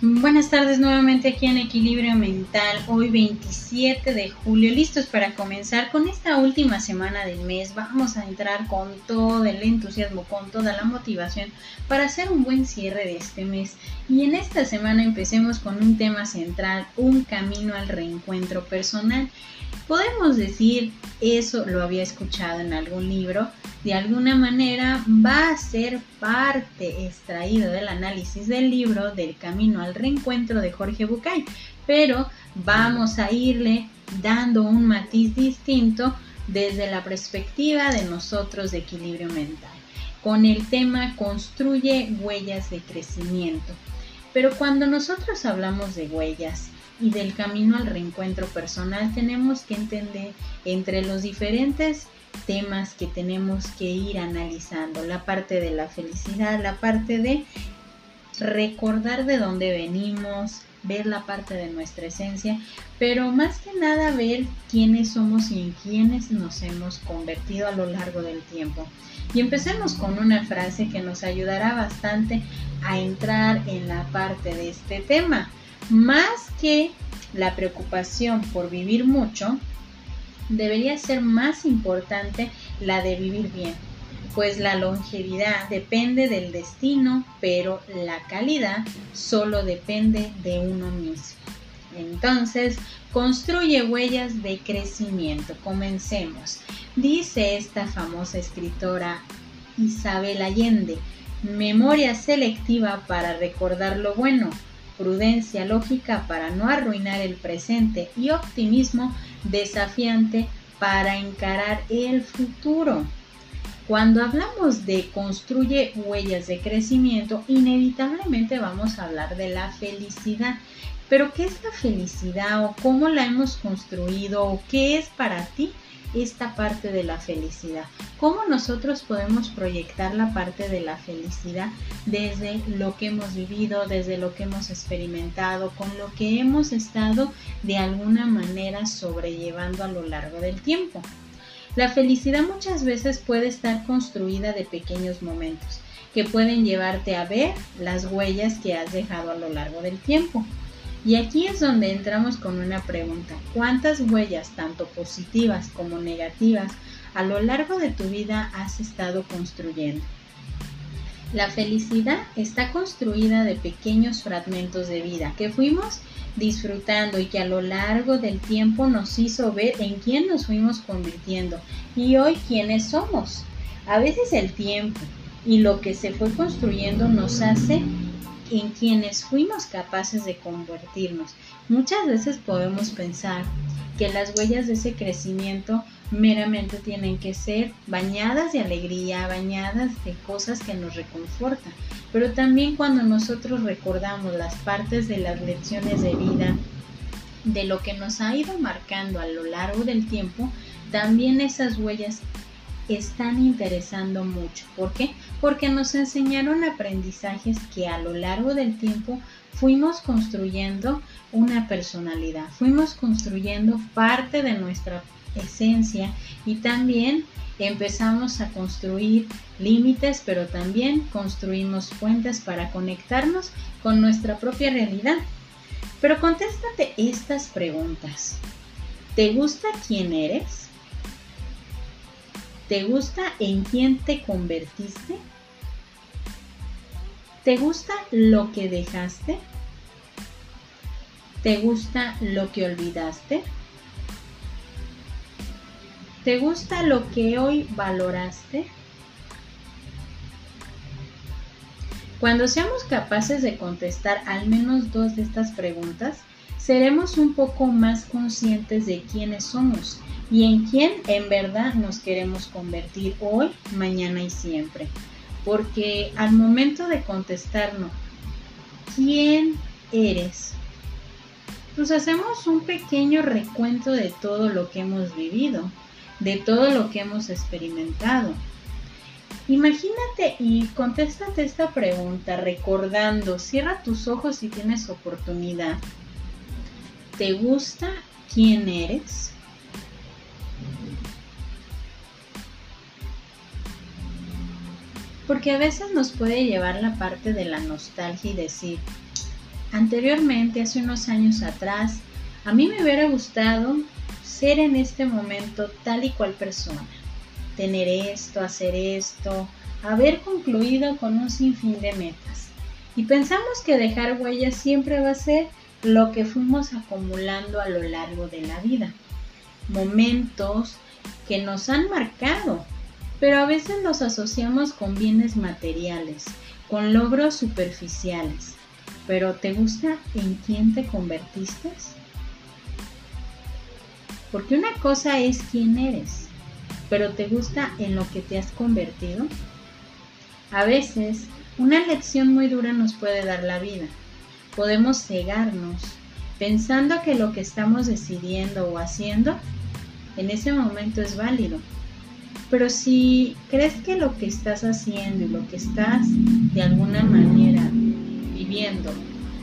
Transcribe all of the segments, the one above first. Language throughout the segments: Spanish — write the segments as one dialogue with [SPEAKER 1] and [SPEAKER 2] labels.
[SPEAKER 1] Buenas tardes nuevamente aquí en Equilibrio Mental, hoy 27 de julio, listos para comenzar con esta última semana del mes. Vamos a entrar con todo el entusiasmo, con toda la motivación para hacer un buen cierre de este mes. Y en esta semana empecemos con un tema central, un camino al reencuentro personal. Podemos decir, eso lo había escuchado en algún libro, de alguna manera va a ser parte extraído del análisis del libro del Camino al Reencuentro de Jorge Bucay, pero vamos a irle dando un matiz distinto desde la perspectiva de nosotros de equilibrio mental, con el tema construye huellas de crecimiento. Pero cuando nosotros hablamos de huellas, y del camino al reencuentro personal tenemos que entender entre los diferentes temas que tenemos que ir analizando, la parte de la felicidad, la parte de recordar de dónde venimos, ver la parte de nuestra esencia, pero más que nada ver quiénes somos y en quiénes nos hemos convertido a lo largo del tiempo. Y empecemos con una frase que nos ayudará bastante a entrar en la parte de este tema. Más que la preocupación por vivir mucho, debería ser más importante la de vivir bien, pues la longevidad depende del destino, pero la calidad solo depende de uno mismo. Entonces, construye huellas de crecimiento. Comencemos. Dice esta famosa escritora Isabel Allende, memoria selectiva para recordar lo bueno, prudencia lógica para no arruinar el presente y optimismo desafiante para encarar el futuro. Cuando hablamos de construye huellas de crecimiento, inevitablemente vamos a hablar de la felicidad. Pero ¿qué es la felicidad o cómo la hemos construido o qué es para ti esta parte de la felicidad. ¿Cómo nosotros podemos proyectar la parte de la felicidad desde lo que hemos vivido, desde lo que hemos experimentado, con lo que hemos estado de alguna manera sobrellevando a lo largo del tiempo? La felicidad muchas veces puede estar construida de pequeños momentos que pueden llevarte a ver las huellas que has dejado a lo largo del tiempo. Y aquí es donde entramos con una pregunta. ¿Cuántas huellas, tanto positivas como negativas, a lo largo de tu vida has estado construyendo? La felicidad está construida de pequeños fragmentos de vida que fuimos disfrutando y que a lo largo del tiempo nos hizo ver en quién nos fuimos convirtiendo y hoy quiénes somos. A veces el tiempo y lo que se fue construyendo nos hace en quienes fuimos capaces de convertirnos. Muchas veces podemos pensar que las huellas de ese crecimiento meramente tienen que ser bañadas de alegría, bañadas de cosas que nos reconfortan. Pero también cuando nosotros recordamos las partes de las lecciones de vida, de lo que nos ha ido marcando a lo largo del tiempo, también esas huellas están interesando mucho. ¿Por qué? Porque nos enseñaron aprendizajes que a lo largo del tiempo fuimos construyendo una personalidad, fuimos construyendo parte de nuestra esencia y también empezamos a construir límites, pero también construimos puentes para conectarnos con nuestra propia realidad. Pero contéstate estas preguntas. ¿Te gusta quién eres? ¿Te gusta en quién te convertiste? ¿Te gusta lo que dejaste? ¿Te gusta lo que olvidaste? ¿Te gusta lo que hoy valoraste? Cuando seamos capaces de contestar al menos dos de estas preguntas, seremos un poco más conscientes de quiénes somos y en quién en verdad nos queremos convertir hoy, mañana y siempre. Porque al momento de contestarnos, ¿quién eres? Pues hacemos un pequeño recuento de todo lo que hemos vivido, de todo lo que hemos experimentado. Imagínate y contéstate esta pregunta recordando, cierra tus ojos si tienes oportunidad. ¿Te gusta quién eres? porque a veces nos puede llevar la parte de la nostalgia y decir, anteriormente, hace unos años atrás, a mí me hubiera gustado ser en este momento tal y cual persona, tener esto, hacer esto, haber concluido con un sinfín de metas. Y pensamos que dejar huellas siempre va a ser lo que fuimos acumulando a lo largo de la vida. Momentos que nos han marcado, pero a veces los asociamos con bienes materiales, con logros superficiales. Pero ¿te gusta en quién te convertiste? Porque una cosa es quién eres, pero ¿te gusta en lo que te has convertido? A veces, una lección muy dura nos puede dar la vida. Podemos cegarnos pensando que lo que estamos decidiendo o haciendo en ese momento es válido. Pero si crees que lo que estás haciendo y lo que estás de alguna manera viviendo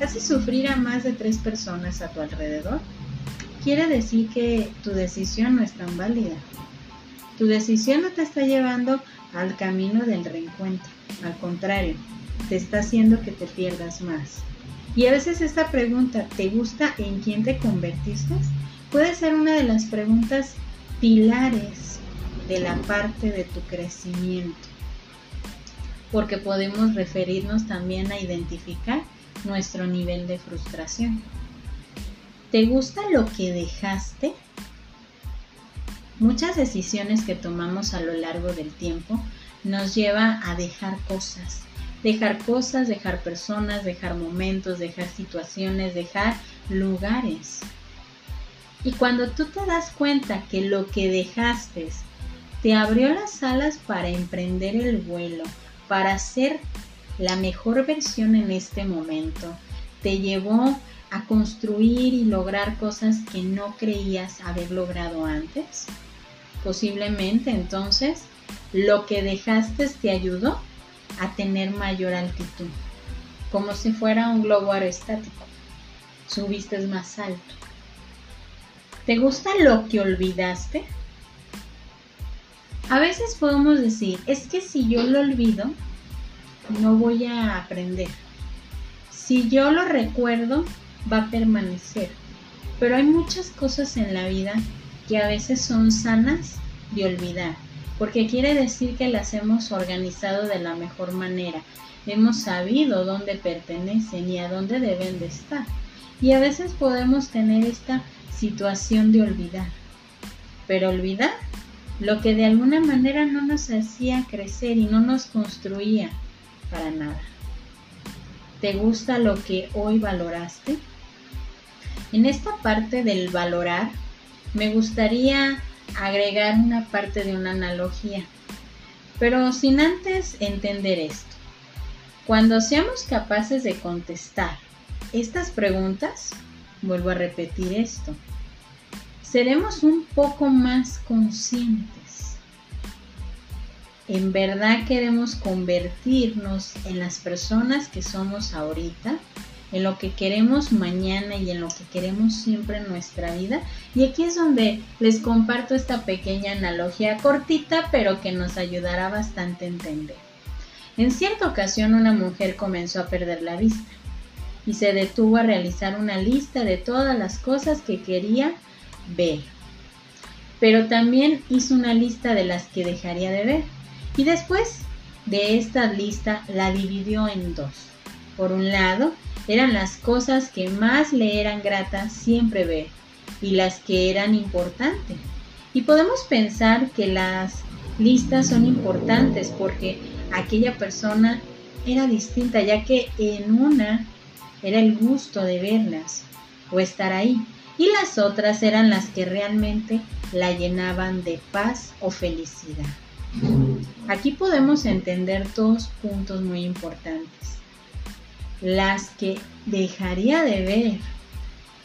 [SPEAKER 1] hace sufrir a más de tres personas a tu alrededor, quiere decir que tu decisión no es tan válida. Tu decisión no te está llevando al camino del reencuentro. Al contrario, te está haciendo que te pierdas más. Y a veces esta pregunta, ¿te gusta en quién te convertiste? Puede ser una de las preguntas pilares de la parte de tu crecimiento. Porque podemos referirnos también a identificar nuestro nivel de frustración. ¿Te gusta lo que dejaste? Muchas decisiones que tomamos a lo largo del tiempo nos lleva a dejar cosas. Dejar cosas, dejar personas, dejar momentos, dejar situaciones, dejar lugares. Y cuando tú te das cuenta que lo que dejaste te abrió las alas para emprender el vuelo, para ser la mejor versión en este momento, te llevó a construir y lograr cosas que no creías haber logrado antes? Posiblemente entonces lo que dejaste te ayudó a tener mayor altitud, como si fuera un globo aerostático. Subiste más alto. ¿Te gusta lo que olvidaste? A veces podemos decir, es que si yo lo olvido, no voy a aprender. Si yo lo recuerdo, va a permanecer. Pero hay muchas cosas en la vida que a veces son sanas de olvidar, porque quiere decir que las hemos organizado de la mejor manera, hemos sabido dónde pertenecen y a dónde deben de estar. Y a veces podemos tener esta situación de olvidar, pero olvidar lo que de alguna manera no nos hacía crecer y no nos construía para nada. ¿Te gusta lo que hoy valoraste? En esta parte del valorar, me gustaría agregar una parte de una analogía, pero sin antes entender esto. Cuando seamos capaces de contestar estas preguntas, vuelvo a repetir esto, seremos un poco más conscientes. ¿En verdad queremos convertirnos en las personas que somos ahorita? En lo que queremos mañana y en lo que queremos siempre en nuestra vida. Y aquí es donde les comparto esta pequeña analogía cortita, pero que nos ayudará bastante a entender. En cierta ocasión una mujer comenzó a perder la vista y se detuvo a realizar una lista de todas las cosas que quería ver. Pero también hizo una lista de las que dejaría de ver. Y después de esta lista la dividió en dos. Por un lado, eran las cosas que más le eran gratas siempre ver y las que eran importantes. Y podemos pensar que las listas son importantes porque aquella persona era distinta, ya que en una era el gusto de verlas o estar ahí, y las otras eran las que realmente la llenaban de paz o felicidad. Aquí podemos entender dos puntos muy importantes las que dejaría de ver,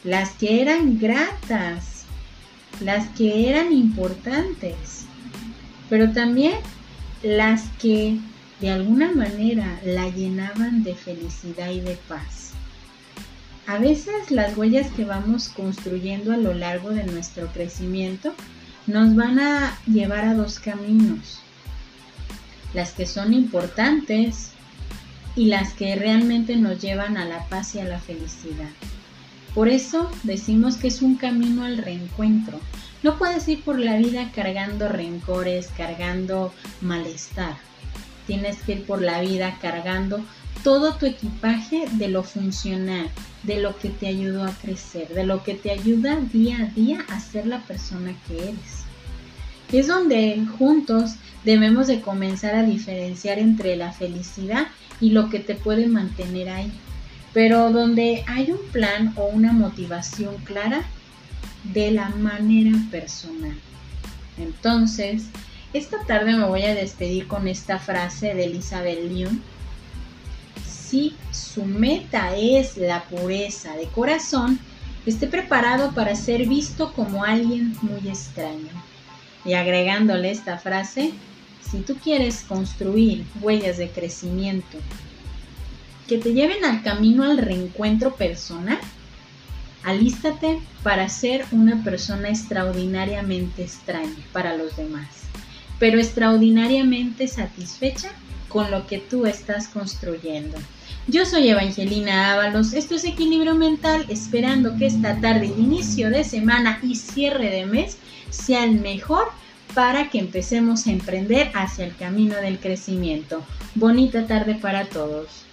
[SPEAKER 1] las que eran gratas, las que eran importantes, pero también las que de alguna manera la llenaban de felicidad y de paz. A veces las huellas que vamos construyendo a lo largo de nuestro crecimiento nos van a llevar a dos caminos. Las que son importantes y las que realmente nos llevan a la paz y a la felicidad. Por eso decimos que es un camino al reencuentro. No puedes ir por la vida cargando rencores, cargando malestar. Tienes que ir por la vida cargando todo tu equipaje de lo funcional, de lo que te ayudó a crecer, de lo que te ayuda día a día a ser la persona que eres. Es donde juntos debemos de comenzar a diferenciar entre la felicidad y lo que te puede mantener ahí pero donde hay un plan o una motivación clara de la manera personal. Entonces, esta tarde me voy a despedir con esta frase de Elizabeth Lyon. Si su meta es la pureza de corazón, esté preparado para ser visto como alguien muy extraño. Y agregándole esta frase, si tú quieres construir huellas de crecimiento que te lleven al camino al reencuentro personal, alístate para ser una persona extraordinariamente extraña para los demás, pero extraordinariamente satisfecha con lo que tú estás construyendo. Yo soy Evangelina Ábalos, esto es Equilibrio Mental, esperando que esta tarde, inicio de semana y cierre de mes sea el mejor para que empecemos a emprender hacia el camino del crecimiento. Bonita tarde para todos.